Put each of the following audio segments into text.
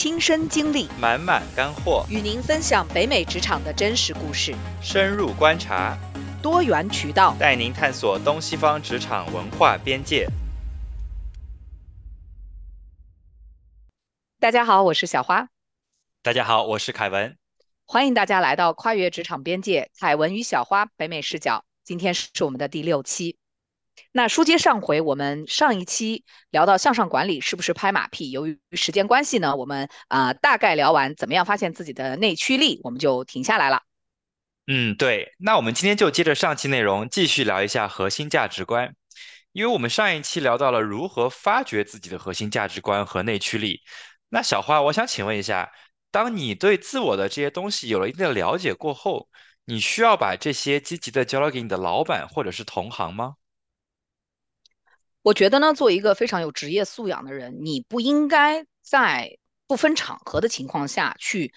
亲身经历，满满干货，与您分享北美职场的真实故事，深入观察，多元渠道，带您探索东西方职场文化边界。大家好，我是小花。大家好，我是凯文。欢迎大家来到跨越职场边界，凯文与小花北美视角。今天是我们的第六期。那书接上回，我们上一期聊到向上管理是不是拍马屁？由于时间关系呢，我们啊大概聊完怎么样发现自己的内驱力，我们就停下来了。嗯，对。那我们今天就接着上期内容继续聊一下核心价值观，因为我们上一期聊到了如何发掘自己的核心价值观和内驱力。那小花，我想请问一下，当你对自我的这些东西有了一定的了解过后，你需要把这些积极的交流给你的老板或者是同行吗？我觉得呢，作为一个非常有职业素养的人，你不应该在不分场合的情况下去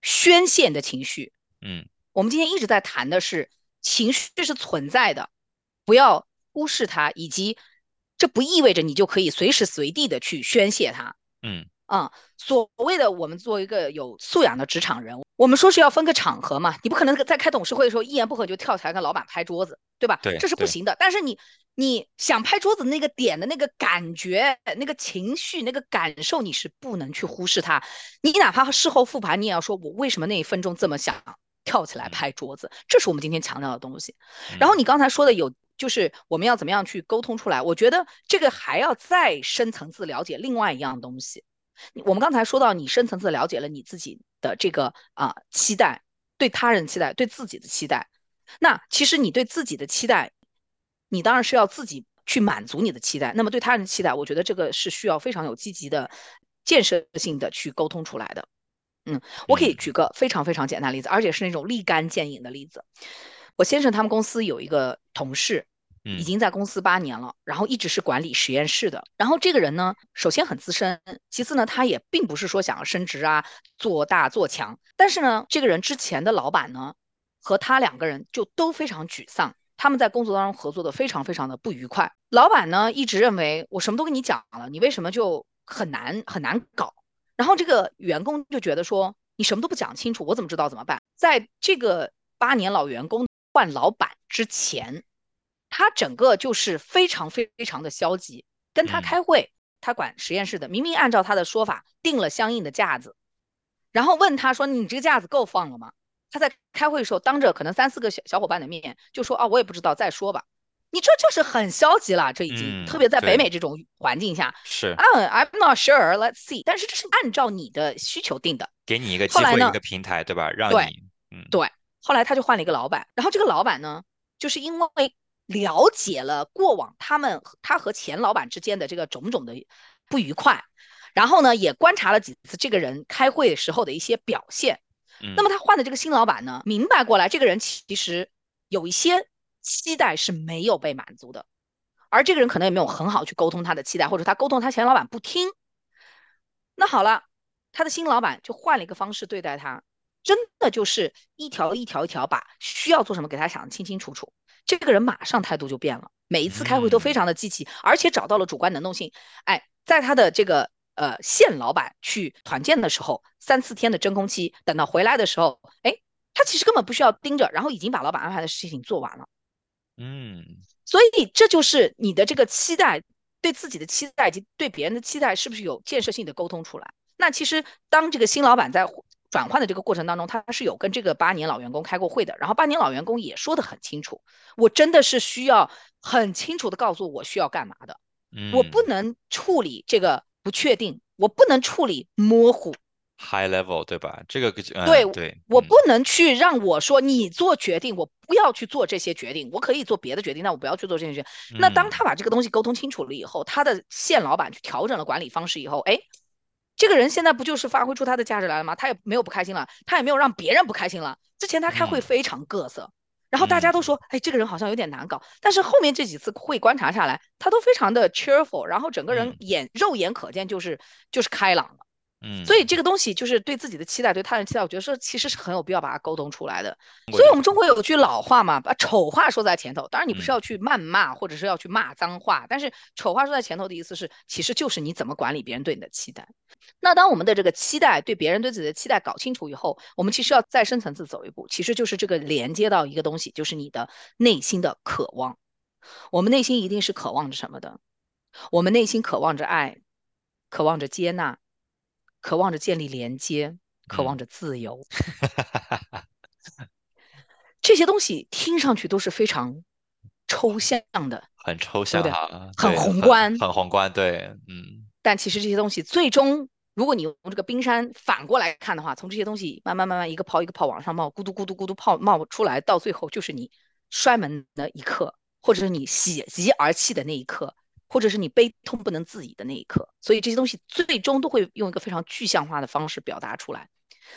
宣泄的情绪。嗯，我们今天一直在谈的是情绪是存在的，不要忽视它，以及这不意味着你就可以随时随地的去宣泄它。嗯。啊，所谓的我们作为一个有素养的职场人，我们说是要分个场合嘛，你不可能在开董事会的时候一言不合就跳起来跟老板拍桌子，对吧？对，这是不行的。但是你你想拍桌子那个点的那个感觉、那个情绪、那个感受，你是不能去忽视它。你哪怕事后复盘，你也要说我为什么那一分钟这么想跳起来拍桌子，这是我们今天强调的东西。然后你刚才说的有，就是我们要怎么样去沟通出来？我觉得这个还要再深层次了解另外一样东西。我们刚才说到，你深层次了解了你自己的这个啊期待，对他人期待，对自己的期待。那其实你对自己的期待，你当然是要自己去满足你的期待。那么对他人的期待，我觉得这个是需要非常有积极的建设性的去沟通出来的。嗯，我可以举个非常非常简单的例子，而且是那种立竿见影的例子。我先生他们公司有一个同事。已经在公司八年了，然后一直是管理实验室的。然后这个人呢，首先很资深，其次呢，他也并不是说想要升职啊、做大做强。但是呢，这个人之前的老板呢，和他两个人就都非常沮丧，他们在工作当中合作的非常非常的不愉快。老板呢，一直认为我什么都跟你讲了，你为什么就很难很难搞？然后这个员工就觉得说，你什么都不讲清楚，我怎么知道怎么办？在这个八年老员工换老板之前。他整个就是非常非常的消极，跟他开会，他管实验室的，明明按照他的说法定了相应的架子，然后问他说：“你这个架子够放了吗？”他在开会的时候，当着可能三四个小小伙伴的面就说：“啊，我也不知道，再说吧。”你这就是很消极了，这已经特别在北美这种环境下是。嗯，I'm not sure. Let's see。但是这是按照你的需求定的，给你一个机会，一个平台，对吧？让你，嗯，对。后来他就换了一个老板，然后这个老板呢，就是因为。了解了过往他们他和前老板之间的这个种种的不愉快，然后呢，也观察了几次这个人开会时候的一些表现。那么他换的这个新老板呢，明白过来，这个人其实有一些期待是没有被满足的，而这个人可能也没有很好去沟通他的期待，或者他沟通他前老板不听。那好了，他的新老板就换了一个方式对待他，真的就是一条一条一条把需要做什么给他想的清清楚楚。这个人马上态度就变了，每一次开会都非常的积极，而且找到了主观能动性。哎，在他的这个呃现老板去团建的时候，三四天的真空期，等到回来的时候，哎，他其实根本不需要盯着，然后已经把老板安排的事情做完了。嗯，所以这就是你的这个期待，对自己的期待以及对别人的期待，是不是有建设性的沟通出来？那其实当这个新老板在。转换的这个过程当中，他是有跟这个八年老员工开过会的，然后八年老员工也说得很清楚，我真的是需要很清楚的告诉我需要干嘛的，我不能处理这个不确定，我不能处理模糊，high level 对吧？这个对对，我不能去让我说你做决定，我不要去做这些决定，我可以做别的决定，但我不要去做这些决定。那当他把这个东西沟通清楚了以后，他的现老板去调整了管理方式以后，哎。这个人现在不就是发挥出他的价值来了吗？他也没有不开心了，他也没有让别人不开心了。之前他开会非常各色，然后大家都说，哎，这个人好像有点难搞。但是后面这几次会观察下来，他都非常的 cheerful，然后整个人眼肉眼可见就是就是开朗的。嗯，所以这个东西就是对自己的期待，对他人期待，我觉得是其实是很有必要把它沟通出来的。所以我们中国有句老话嘛，把丑话说在前头。当然你不是要去谩骂，或者是要去骂脏话，但是丑话说在前头的意思是，其实就是你怎么管理别人对你的期待。那当我们的这个期待对别人对自己的期待搞清楚以后，我们其实要再深层次走一步，其实就是这个连接到一个东西，就是你的内心的渴望。我们内心一定是渴望着什么的？我们内心渴望着爱，渴望着接纳。渴望着建立连接，渴望着自由，这些东西听上去都是非常抽象的，很抽象对，很宏观，很宏观，对，嗯。但其实这些东西最终，如果你用这个冰山反过来看的话，从这些东西慢慢慢慢一个泡一个泡往上冒，咕嘟咕嘟咕嘟泡冒出来，到最后就是你摔门的一刻，或者是你喜极而泣的那一刻。或者是你悲痛不能自已的那一刻，所以这些东西最终都会用一个非常具象化的方式表达出来。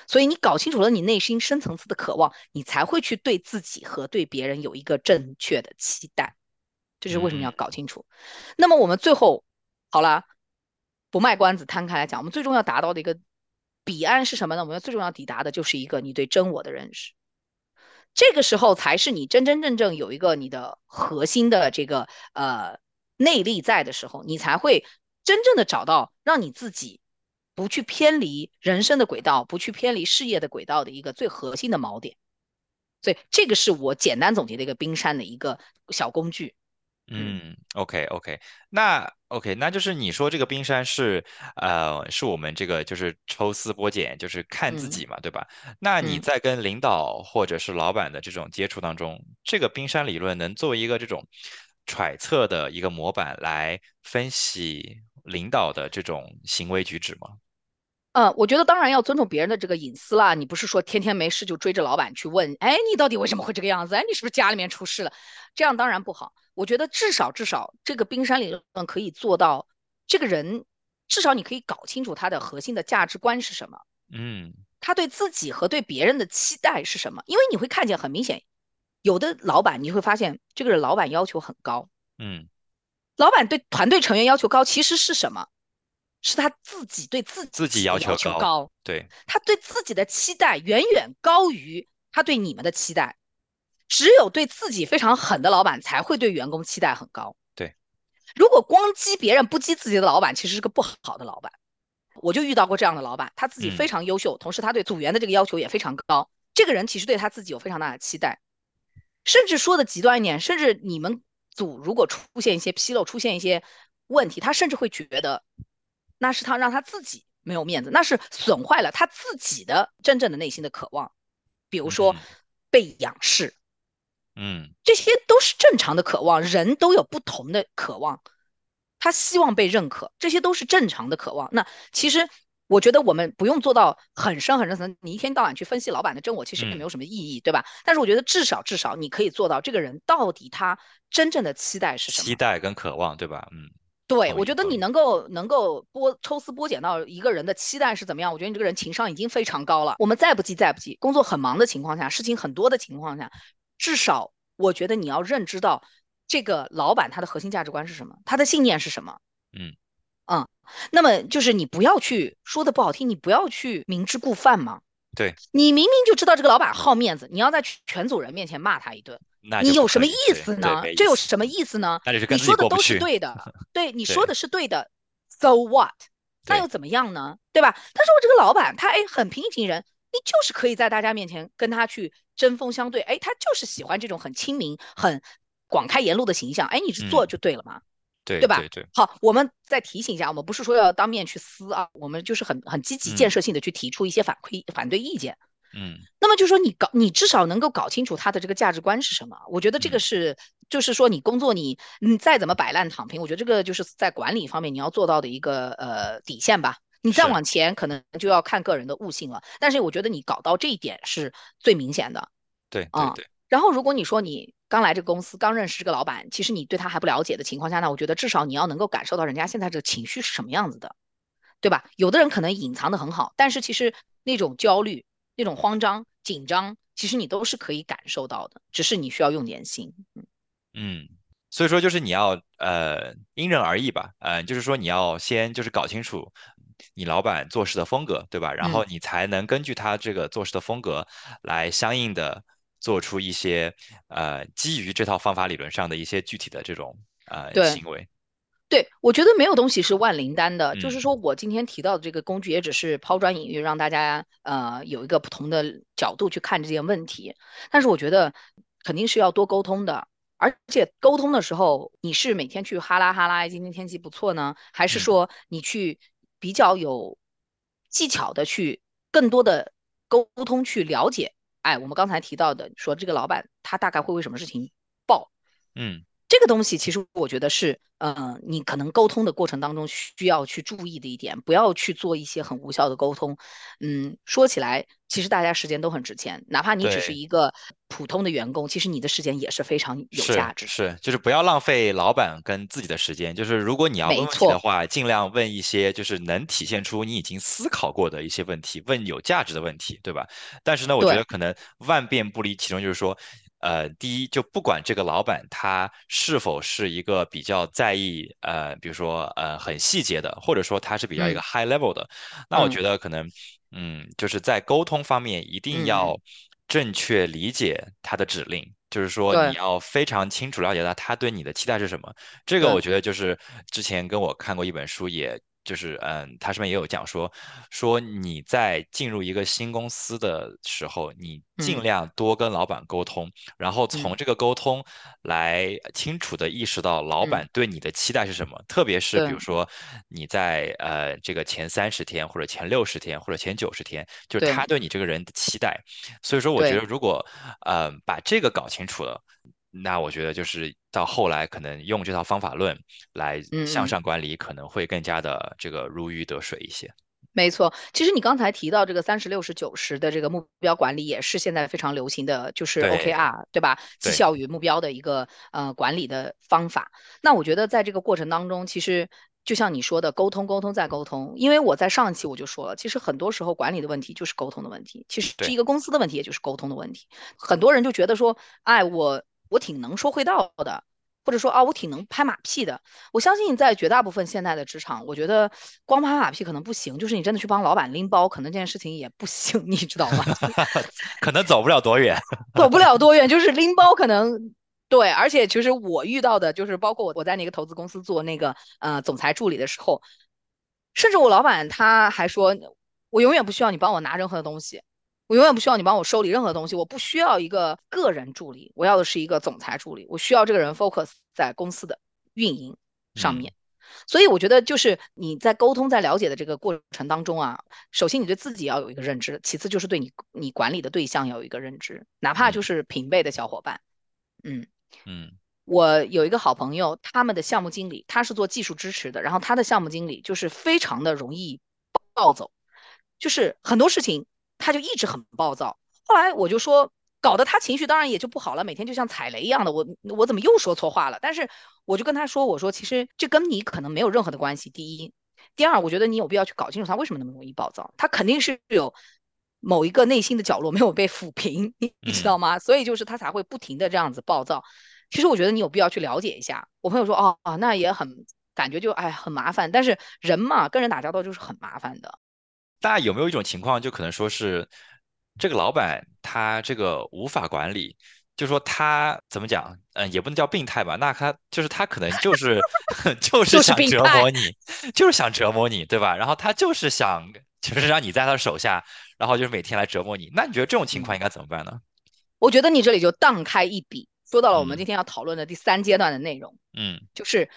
所以你搞清楚了你内心深层次的渴望，你才会去对自己和对别人有一个正确的期待。这是为什么要搞清楚。那么我们最后好了，不卖关子，摊开来讲，我们最终要达到的一个彼岸是什么呢？我们要最重要抵达的就是一个你对真我的认识。这个时候才是你真真正正有一个你的核心的这个呃。内力在的时候，你才会真正的找到让你自己不去偏离人生的轨道，不去偏离事业的轨道的一个最核心的锚点。所以这个是我简单总结的一个冰山的一个小工具。嗯，OK OK，那 OK，那就是你说这个冰山是呃，是我们这个就是抽丝剥茧，就是看自己嘛，对吧？那你在跟领导或者是老板的这种接触当中，这个冰山理论能作为一个这种。揣测的一个模板来分析领导的这种行为举止吗？嗯，我觉得当然要尊重别人的这个隐私啦。你不是说天天没事就追着老板去问，哎，你到底为什么会这个样子？哎，你是不是家里面出事了？这样当然不好。我觉得至少至少这个冰山理论可以做到，这个人至少你可以搞清楚他的核心的价值观是什么，嗯，他对自己和对别人的期待是什么？因为你会看见很明显。有的老板你会发现，这个人老板要求很高，嗯，老板对团队成员要求高，其实是什么？是他自己对自己自己要求高，对，他对自己的期待远远高于他对你们的期待。只有对自己非常狠的老板才会对员工期待很高，对。如果光激别人不激自己的老板，其实是个不好的老板。我就遇到过这样的老板，他自己非常优秀，同时他对组员的这个要求也非常高。这个人其实对他自己有非常大的期待。甚至说的极端一点，甚至你们组如果出现一些纰漏，出现一些问题，他甚至会觉得那是他让他自己没有面子，那是损坏了他自己的真正的内心的渴望，比如说被仰视，嗯，这些都是正常的渴望，人都有不同的渴望，他希望被认可，这些都是正常的渴望。那其实。我觉得我们不用做到很深很深层，你一天到晚去分析老板的真我，其实也没有什么意义，对吧？但是我觉得至少至少你可以做到，这个人到底他真正的期待是什么？期待跟渴望，对吧？嗯，对，我觉得你能够能够剥抽丝剥茧到一个人的期待是怎么样，我觉得你这个人情商已经非常高了。我们再不济再不济，工作很忙的情况下，事情很多的情况下，至少我觉得你要认知到这个老板他的核心价值观是什么，他的信念是什么？嗯。嗯，那么就是你不要去说的不好听，你不要去明知故犯嘛。对，你明明就知道这个老板好面子，你要在全组人面前骂他一顿，你有什么意思呢？这有什么意思呢？你说的都是对的，对，你说的是对的，so what？那又怎么样呢？对吧？他说我这个老板，他哎很平易近人，你就是可以在大家面前跟他去针锋相对，哎，他就是喜欢这种很亲民、很广开言路的形象，哎，你去做就对了嘛。对对吧？对，好，我们再提醒一下，我们不是说要当面去撕啊，我们就是很很积极建设性的去提出一些反馈反对意见。嗯，那么就是说你搞，你至少能够搞清楚他的这个价值观是什么。我觉得这个是，就是说你工作你你再怎么摆烂躺平，我觉得这个就是在管理方面你要做到的一个呃底线吧。你再往前可能就要看个人的悟性了。但是我觉得你搞到这一点是最明显的。对对对。然后如果你说你。刚来这个公司，刚认识这个老板，其实你对他还不了解的情况下呢，我觉得至少你要能够感受到人家现在这个情绪是什么样子的，对吧？有的人可能隐藏的很好，但是其实那种焦虑、那种慌张、紧张，其实你都是可以感受到的，只是你需要用点心。嗯，所以说就是你要呃因人而异吧，呃，就是说你要先就是搞清楚你老板做事的风格，对吧？然后嗯你才能根据他这个做事的风格来相应的做出一些呃基于这套方法理论上的一些具体的这种呃。行为。对，我觉得没有东西是万灵丹的，就是嗯，说我今天提到的这个工具，也只是抛砖引玉，让大家呃有一个不同的角度去看这件问题。但是我觉得肯定是要多沟通的，而且沟通的时候，你是每天去哈拉哈拉，今天天气不错呢，还是嗯，说你去比较有技巧的去更多的沟通去了解？哎，我们刚才提到的，说这个老板他大概会为什么事情爆？嗯，这个东西其实我觉得是，呃，你可能沟通的过程当中需要去注意的一点，不要去做一些很无效的沟通。嗯，说起来，其实大家时间都很值钱，哪怕你只是。一个普通的员工，其实你的时间也是非常有价值的。是是，就是不要浪费老板跟自己的时间。就是如果你要问问题的，话，尽量问一些就是能体现出你已经思考过的一些问题，问有价值的问题，对吧？但是呢，我觉，得可能万变不离其中，就是说，呃，第一，就不管这个老板他是否是一个比较在意，呃，比如说呃很细节的，或者说他是比较一个嗯。high level 的，那我嗯。觉得可能。嗯，就是在沟通方面一定要正确理解他的指令，就是说你要非常清楚了解到他对你的期待是什么。这个，我觉得就是之前跟我看过一本书，也就是嗯，他上面也有讲说，说你在进入一个新公司的时候，你尽嗯。量多跟老板沟通，然后从嗯。这个沟通来清楚的意识到老嗯，板对你的期待是什么，特别是比如。说你在呃这个前三十天或者前六十天或者前九十天，就是他对你这个人的期待。所以说，我觉，得如果呃把这个搞清楚了，那我觉得就是到后来可能用这套方法论来向。上管理，可能会更加的这个如鱼得水一些。没错，其实你刚才提到这个三十六十九十的这个目标管理，也是现在非常流行的，就是 OKR，对吧？绩，效与目标的一个呃管理的方法。那我觉得在这个过程当中，其实就像你说的，沟通、沟通再沟通。因为我在上一期我就说了，其实很多时候管理的问题就是沟通的问题，其实是，一个公司的问题，也就是沟通的问题。很多人就觉得说，哎，我我挺能说会道的。或者说啊，我挺能拍马屁的，我相信在绝大部分现在的职场，我觉得光拍马屁可能不行，就是你真的去帮老板拎包，可能这件事情也不行，你知道吗？可能走不了多远。走不了多远，就是拎包可能对，而且其实我遇到的就是包括我我在那个投资公司做那个呃总裁助理的时候，甚至我老板他还说，我永远不需要你帮我拿任何的东西，我永远不需要你帮我收理任何东西，我不需要一个个人助理，我要的是一个总裁助理，我需要这个人 focus 在公司的运营上嗯面。所以我觉得，就是你在沟通、在了解的这个过程当中啊，首先你对自己要有一个认知，其次就是对你你管理的对象要有一个认知，哪怕嗯就是平辈的小伙伴。嗯，嗯我有一个好朋友，他们的项目经理他是做技术支持的，然后他的项目经理就是非常的容易暴走，就是很多事情他就一直很暴躁。后来我就说，搞得他情绪当然也就不好了，每天就像踩雷一样的。我我怎么又说错话了？但是我就跟他说，我说其实这跟你可能没有任何的关系。第一，第二，我觉得你有必要去搞清楚他为什么那么容易暴躁，他肯定是有某一个内心的角落没有被抚平，你 你知道嗯。吗？所以就是他才会不停的这样子暴躁。其实我觉得你有必要去了解一下。我朋友说，哦哦，那也很感觉就哎很麻烦，但是人嘛，跟人打交道就是很麻烦的。那有没有一种情况，就可能说是这个老板他这个无法管理，就说他怎么讲，嗯，也不能叫病态吧，那他就是他可能就是 就是想，折磨你，就是想折磨你，对吧？然后他就是想就是让你在他手下，然后就是每天来折磨你。那你觉得这种情况嗯。应该怎么办呢？我觉得你这里就荡开一笔，说到了我们嗯今天要讨论的第三阶段的内容，嗯就是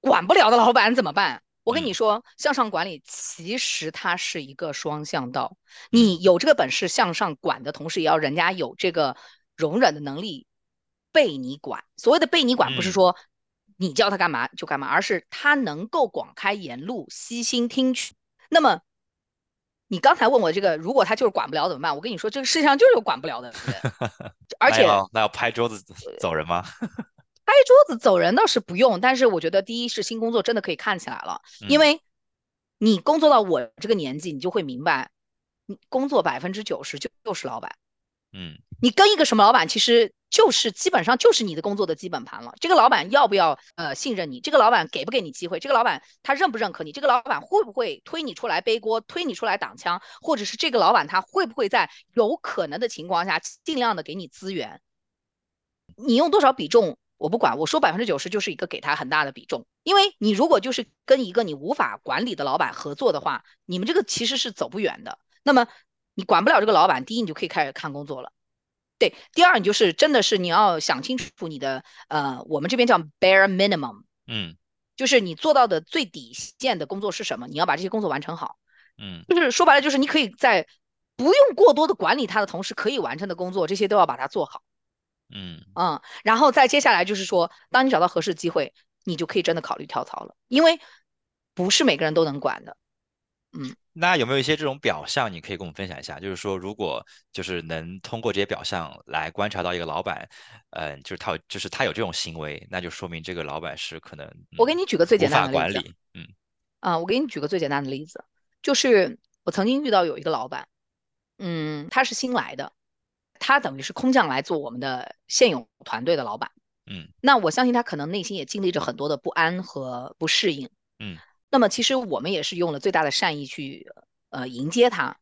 管不了的老板怎么办？我跟嗯你说，向上管理其实它是一个双向道，嗯你有这个本事向上管的同时，也要人家有这个容忍的能力被你管。所谓的被你管，不是嗯说你叫他干嘛就干嘛，而是他能够广开言路，悉心听取。那么你刚才问我这个，如果他就是管不了怎么办？我跟你说，这个世界上就是有管不了的人，而那且要那要拍桌子走人吗？拍桌子走人倒是不用，但是我觉得第一是新工作真的可以看起来了，因嗯为你工作到我这个年纪，你就会明白，你工作百分之九十就就是老板，嗯你跟一个什么老板，其实就是基本上就是你的工作的基本盘了。这个老板要不要呃信任你？这个老板给不给你机会？这个老板他认不认可你？这个老板会不会推你出来背锅，推你出来挡枪？或者是这个老板他会不会在有可能的情况下尽量的给你资源？你用多少比重我不管，我说百分之九十就是一个给他很大的比重，因为你如果就是跟一个你无法管理的老板合作的话，你们这个其实是走不远的。那么你管不了这个老板，第一你就可以开始看工作了。对，第二你就是真的是你要想清楚你的呃，我们这边叫 bare minimum，嗯就是你做到的最底线的工作是什么？你要把这些工作完成好。嗯就是说白了，就是你可以在不用过多的管理他的同时，可以完成的工作，这些都要把它做好。嗯嗯，然后再接下来就是说，当你找到合适的机会，你就可以真的考虑跳槽了，因为不是每个人都能管的。嗯，那有没有一些这种表象，你可以跟我们分享一下？就是说，如果就是能通过这些表象来观察到一个老板，呃，就是他有就是他有这种行为，那就说明这个老板是可能、嗯、我给你举个最简单的例子法管理。嗯啊，我给你举个最简单的例子，就是我曾经遇到有一个老板，嗯，他是新来的，他等于是空降来做我们的现有团队的老板。嗯那我相信他可能内心也经历着很多的不安和不适应。嗯那么其实我们也是用了最大的善意去呃迎接他。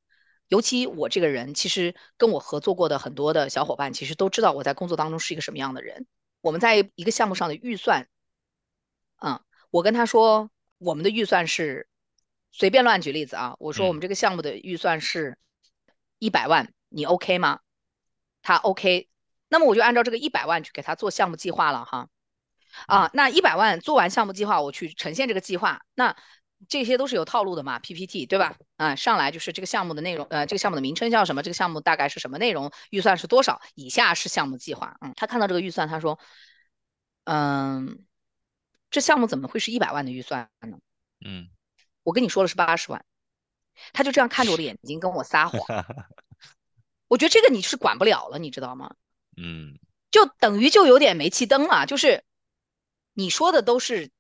尤其我这个人，其实跟我合作过的很多的小伙伴，其实都知道我在工作当中是一个什么样的人。我们在一个项目上的预算，嗯，我跟他说，我们的预算是随便乱举例子啊，我说我嗯们这个项目的预算是一百万，你 OK 吗？他 OK，那么我就按照这个一百万去给他做项目计划了哈。啊，那一百万做完项目计划，我去呈现这个计划，那这些都是有套路的嘛，PPT 对吧？啊，上来就是这个项目的内容，呃，这个项目的名称叫什么？这个项目大概是什么内容？预算是多少？以下是项目计划。嗯，他看到这个预算，他说，嗯，这项目怎么会是一百万的预算呢？嗯我跟你说的是八十万，他就这样看着我的眼睛跟我撒谎。我觉得这个你是管不了了，你知道吗？嗯就等于就有点煤气灯了，就是你说的都是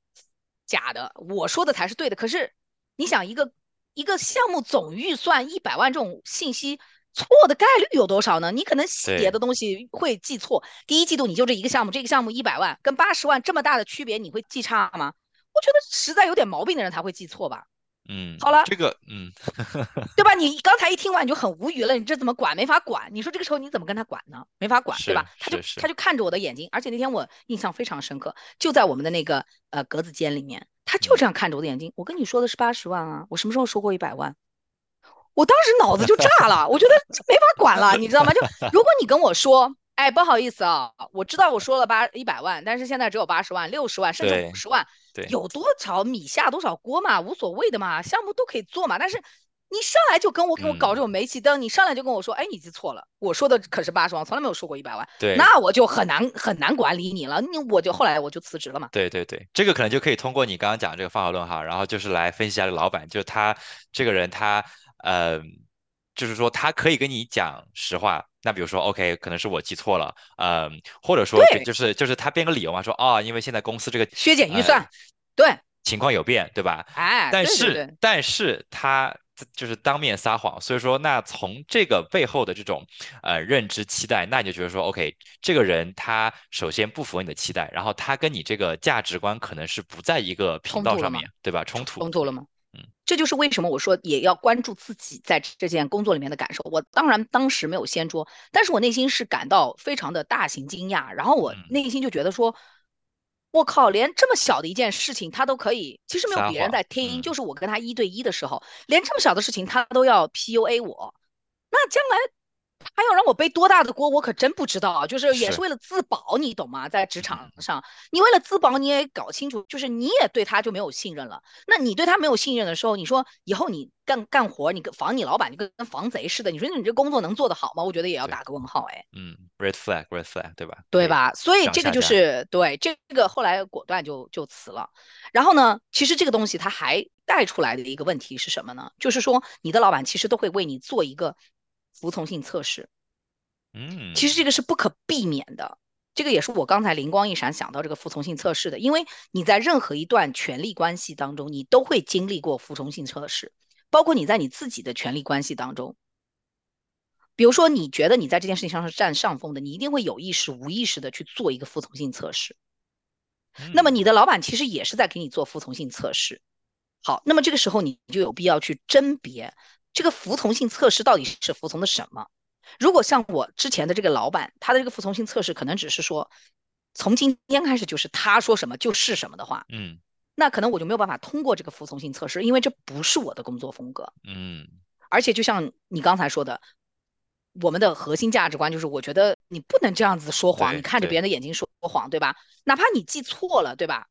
假的，我说的才是对的。可是你想，一个一个项目总预算一百万这种信息错的概率有多少呢？你可能细节的东西会记错。第一季度你就这一个项目，这个项目一百万跟八十万这么大的区别，你会记差吗？我觉得实在有点毛病的人才会记错吧。嗯，好了这个嗯对吧？你刚才一听完你就很无语了，你这怎么管？没法管。你说这个时候你怎么跟他管呢？没法管，对吧？他就他就看着我的眼睛，而且那天我印象非常深刻，就在我们的那个呃格子间里面，他就这样看着我的眼睛。我跟你说的是八十万啊，我什么时候说过一百万？我当时脑子就炸了，我觉得没法管了，你知道吗？就 如果你跟我说，哎，不好意思啊，我知道我说了八一百万，但是现在只有八十万、六十万，甚至五十万，对有多少米下多少锅嘛，无所谓的嘛，项目都可以做嘛。但是你上来就跟我给我搞这种煤气灯，你上来就跟我说，哎，你记错了，我说的可是八十万，从来没有说过一百万，对那我就很难很难管理你了。你我就后来我就辞职了嘛。对对对，这个可能就可以通过你刚刚讲这个方法论哈，然后就是来分析一下这个老板，就是他这个人他呃，就是说他可以跟你讲实话。那比如说，OK，可能是我记错了，嗯、或者说对就是就是他编个理由嘛，说啊、因为现在公司这个削减预呃算，对，情况有变，对吧？哎，但是但是他就是当面撒谎，所以说那从这个背后的这种呃认知期待，那你就觉得说，OK，这个人他首先不符合你的期待，然后他跟你这个价值观可能是不在一个频道上面，对吧？冲突，冲突了吗？嗯，这就是为什么我说也要关注自己在这件工作里面的感受。我当然当时没有掀桌，但是我内心是感到非常的大型惊讶，然后我嗯内心就觉得说，我靠，连这么小的一件事情他都可以，其实没有别人在听，嗯就是我跟他一对一的时候，连这么小的事情他都要 PUA 我，那将来。他要让我背多大的锅，我可真不知道啊！就是也是是为了自保，你懂吗？在职嗯场上，你为了自保，你也搞清楚，就是你也对他就没有信任了。那你对他没有信任的时候，你说以后你干干活，你跟防你老板，你跟跟防贼似的，你说你这工作能做得好吗？我觉得也要打个问号，哎，嗯，red flag，red flag，对吧？对吧？所以这个就是对这个后来果断就就辞了。然后呢，其实这个东西它还带出来的一个问题是什么呢？就是说你的老板其实都会为你做一个服从性测试。嗯，其实这个是不可避免的，这个也是我刚才灵光一闪想到这个服从性测试的，因为你在任何一段权力关系当中，你都会经历过服从性测试，包括你在你自己的权力关系当中。比比如说，你觉得你在这件事情上是占上风的，你一定会有意识、无意识的去做一个服从性测试。那么你的老板其实也是在给你做服从性测试。好，那么这个时候你就有必要去甄别这个服从性测试到底是服从的什么。如果像我之前的这个老板，他的这个服从性测试可能只是说，从今天开始就是他说什么就是什么的话，嗯，那可能我就没有办法通过这个服从性测试，因为这不是我的工作风格。嗯，而且就像你刚才说的。我们的核心价值观就是，我觉得你不能这样子说谎，你看着别人的眼睛说谎，对吧？哪怕你记错了，对吧？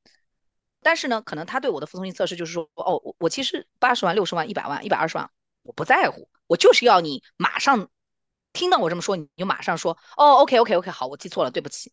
但是呢，可能他对我的服从性测试就是说，哦，我我其实八十万、六十万、一百万、一百二十万，我不在乎，我就是要你马上听到我这么说，你就马上说，哦，OK，OK，OK，好，我记错了，对不起。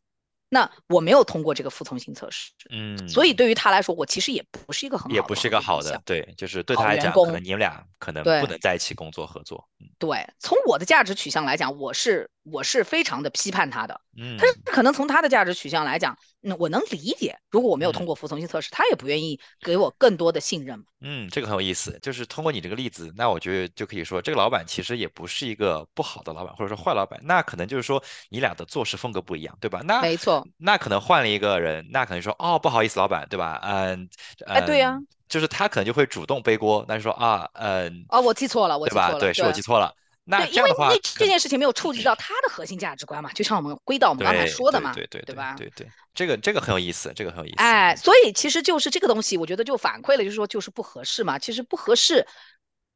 那我没有通过这个服从性测试，嗯，所以对于他来说，我其实也不是一个很好的，也不是一个好的，对，就是对他来讲，可能你们俩可能不能在一起工作合作。对，从我的价值取向来讲，我是我是非常的批判他的，嗯，但是可能从他的价值取向来讲，那，我能理解，如果我没有通过服从性测试，他也不愿意给我更多的信任。嗯，这个很有意思，就是通过你这个例子，那我觉得就可以说，这个老板其实也不是一个不好的老板，或者说坏老板，那可能就是说你俩的做事风格不一样，对吧？那没错，那可能换了一个人，那可能说哦，不好意思，老板，对吧？嗯，哎，对呀，就是他可能就会主动背锅，那就说啊，嗯，哦，我记错了，我对吧？对，是我记错了。那因为那这件事情没有触及到他的核心价值观嘛，就像我们归到我们刚才说的嘛，对对对吧？对对，这个这个很有意思，这个很有意思。哎，所以其实就是这个东西，我觉得就反馈了，就是说就是不合适嘛，其实不合适。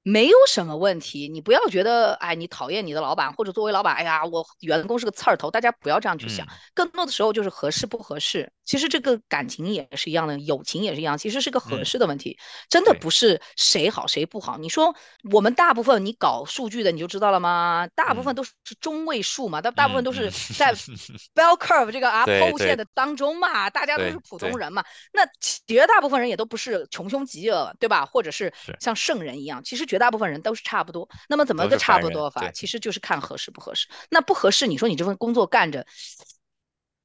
没有什么问题，你不要觉得，哎，你讨厌你的老板，或者作为老板，哎呀，我员工是个刺儿头，大家不要这样去想。更多的时候就是合适不合适。其实这个感情也是一样的，友情也是一样，其实是个合适的问题，真的不是谁好谁不好。你说我们大部分你搞数据的你就知道了吗？大部分都是中位数嘛，但大部分都是在 bell curve 这个啊剖线的当中嘛，大家都是普通人嘛。那绝大部分人也都不是穷凶极恶，对吧？或者是像圣人一样，其实。绝大部分人都是差不多，那么怎么个差不多法？其实就是看合适不合适。那不合适，你说你这份工作干着，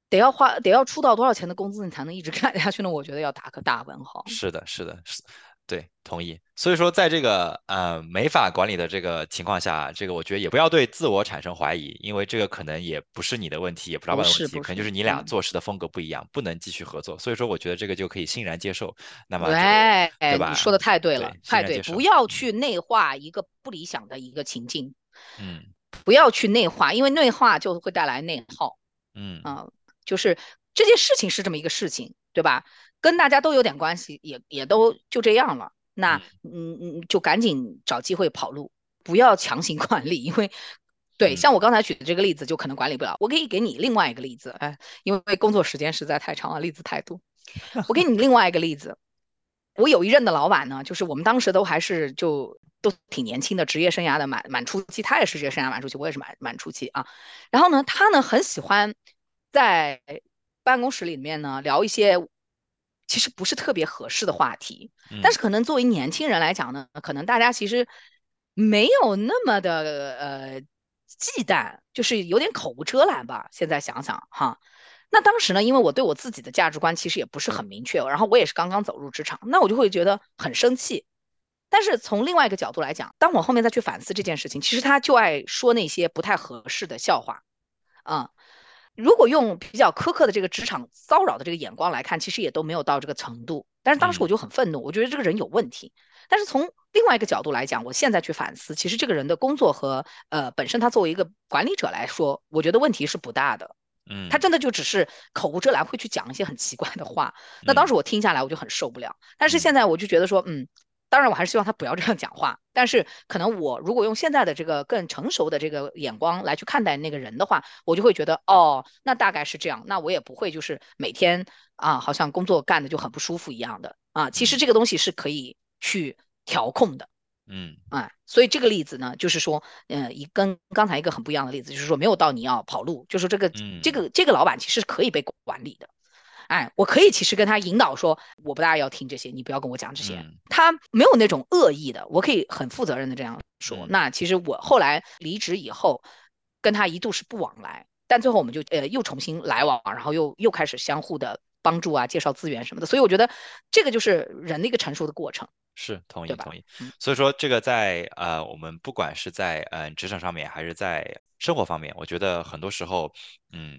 得要花得要出到多少钱的工资，你才能一直干下去呢？我觉得要打个大问号。是的，是的，是。对，同意。所以说，在这个呃没法管理的这个情况下，这个我觉得也不要对自我产生怀疑，因为这个可能也不是你的问题，也不是老板的问题，可能就是你俩做事的风格不一样，不能继续合作。所以说，我觉得这个就可以欣然接受。那么，对，对吧？你说的太对了，太对，不要去内化一个不理想的一个情境。嗯，不要去内化，因为内化就会带来内耗。嗯啊，就是这件事情是这么一个事情，对吧？跟大家都有点关系，也也都就这样了。那嗯嗯，就赶紧找机会跑路，不要强行 管理，因为对，像我刚才举的这个例子，就可能管理不了。我可以给你另外一个例子，哎，因为工作时间实在太长了，例子太多。我给你另外一个例子，我有一任的老板呢，就是我们当时都还是就都挺年轻的，职业生涯的满满初期，他也是职业生涯满初期，我也是满满初期啊。然后呢，他呢很喜欢在办公室里面呢聊一些。其实不是特别合适的话题，但是可能作为年轻人来讲呢，可能大家其实没有那么的呃忌惮，就是有点口无遮拦吧。现在想想哈，那当时呢，因为我对我自己的价值观其实也不是很明确，然后我也是刚刚走入职场，那我就会觉得很生气。但是从另外一个角度来讲，当我后面再去反思这件事情，其实他就爱说那些不太合适的笑话，啊。如果用比较苛刻的这个职场骚扰的这个眼光来看，其实也都没有到这个程度。但是当时我就很愤怒，我觉得这个人有问题。但是从另外一个角度来讲，我现在去反思，其实这个人的工作和呃本身他作为一个管理者来说，我觉得问题是不大的。嗯，他真的就只是口无遮拦，会去讲一些很奇怪的话。那当时我听下来我就很受不了。但是现在我就觉得说，嗯。当然，我还是希望他不要这样讲话。但是，可能我如果用现在的这个更成熟的这个眼光来去看待那个人的话，我就会觉得，哦，那大概是这样。那我也不会就是每天啊，好像工作干的就很不舒服一样的啊。其实这个东西是可以去调控的。嗯，啊，所以这个例子呢，就是说，嗯，一跟刚才一个很不一样的例子，就是说没有到你要跑路，就是这个这个这个老板其实是可以被管理的。哎，我可以其实跟他引导说，我不大要听这些，你不要跟我讲这些。他没有那种恶意的，我可以很负责任的这样说。那其实我后来离职以后，跟他一度是不往来，但最后我们就呃又重新来往，然后又又开始相互的帮助啊，介绍资源什么的。所以我觉得这个就是人的一个成熟的过程。是同意同意嗯。所以说这个在呃我们不管是在呃职场上面还是在生活方面，我觉得很多时候嗯。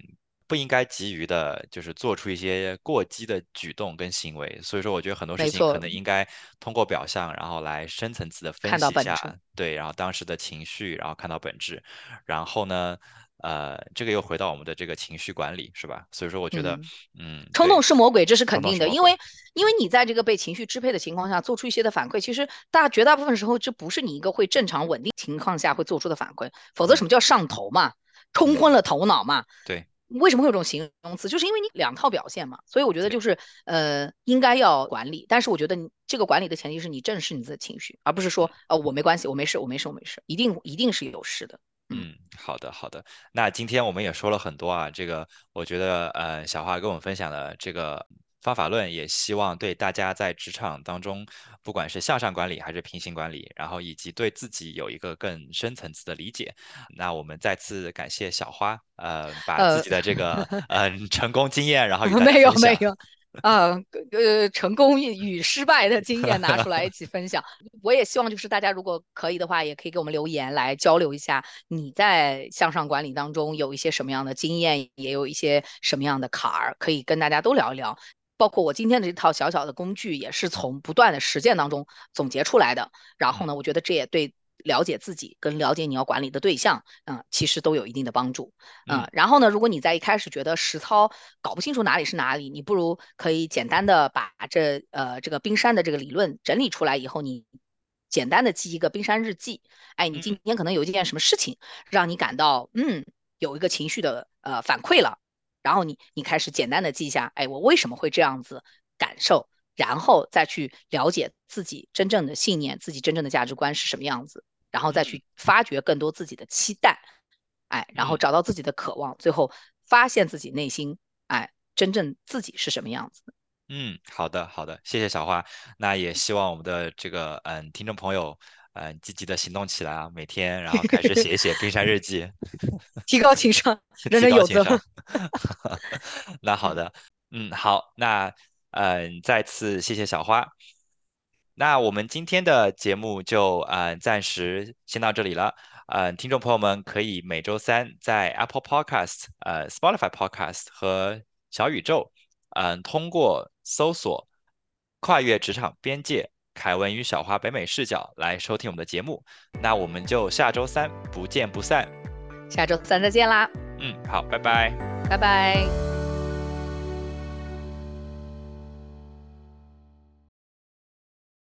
不应该急于的，就是做出一些过激的举动跟行为。所以说，我觉得很多事情可，能应该通过表象，然后来深层次的分析一。下，对，然后当时的情绪，然后看到本质，然后呢，呃，这个又回到我们的这个情绪管理，是吧？所以说，我觉得，嗯，嗯，冲动，是魔鬼，这是肯定的，因为因为你在这个被情绪支配的情况下做出一些的反馈，其实大绝大部分时候这不是你一个会正常稳定情况下会做出的反馈，否则什嗯么叫上头嘛，冲昏嗯，了头脑嘛。对为什么会有这种形容词？就是因为你两套表现嘛，所以我觉得，就是呃，应该要管理，但是我觉得你这个管理的前提是你正视你自己的情绪，而不是说呃我没关系，我没事，我没事，我没事，一定一定是有事的。嗯，嗯，好的，好的。那今天我们也说了很多啊，这个我觉得呃，小花跟我们分享的这个方法论，也希望对大家在职场当中，不管是向上管理还是平行管理，然后以及对自己有一个更深层次的理解。那我们再次感谢小花，呃，把自呃，己的这个嗯、呃成功经验，然后与没有。没有，啊，呃，成功与失败的经验拿出来一起分享。我也希望就是大家如果可以的话，也可以给我们留言来交流一下你在向上管理当中有一些什么样的经验，也有一些什么样的坎儿，可以跟大家都聊一聊。包括我今天的这套小小的工具，也是从不断的实践当中总结出来的。然后嗯呢，我觉得这也对了解自己跟了解你要管理的对象，嗯，其实都有一定的帮助。嗯嗯，然后呢，如果你在一开始觉得实操搞不清楚哪里是哪里，你不如可以简单的把这呃这个冰山的这个理论整理出来以后，你简单的记一个冰山日记。哎，你今嗯天可能有一件什么事情让你感到嗯有一个情绪的呃反馈了，然后你你开始简单的记一下，哎，我为什么会这样子感受，然后再去了解自己真正的信念，自己真正的价值观是什么样子，然后再嗯去发掘更多自己的期待。哎，然后嗯找到自己的渴望，最后发现自己内心，哎，真正自己是什么样子。嗯，好的好的，谢谢小花。那也希望我们的这个嗯听众朋友嗯积极的行动起来啊，每天然后开始写一写冰山日 记。提高情商，人人有责。那好嗯，的，嗯，好，那嗯，再次谢谢小花。那我们今天的节目就呃暂时先到这里了。呃，听众朋友们可以每周三在 Apple Podcast、呃 Spotify Podcast 和小宇宙，嗯、通过搜索“跨越职场边界”凯文与小花北美视角来收听我们的节目。那我们就下周三不见不散。下周三再见啦，嗯，好，拜拜。拜拜。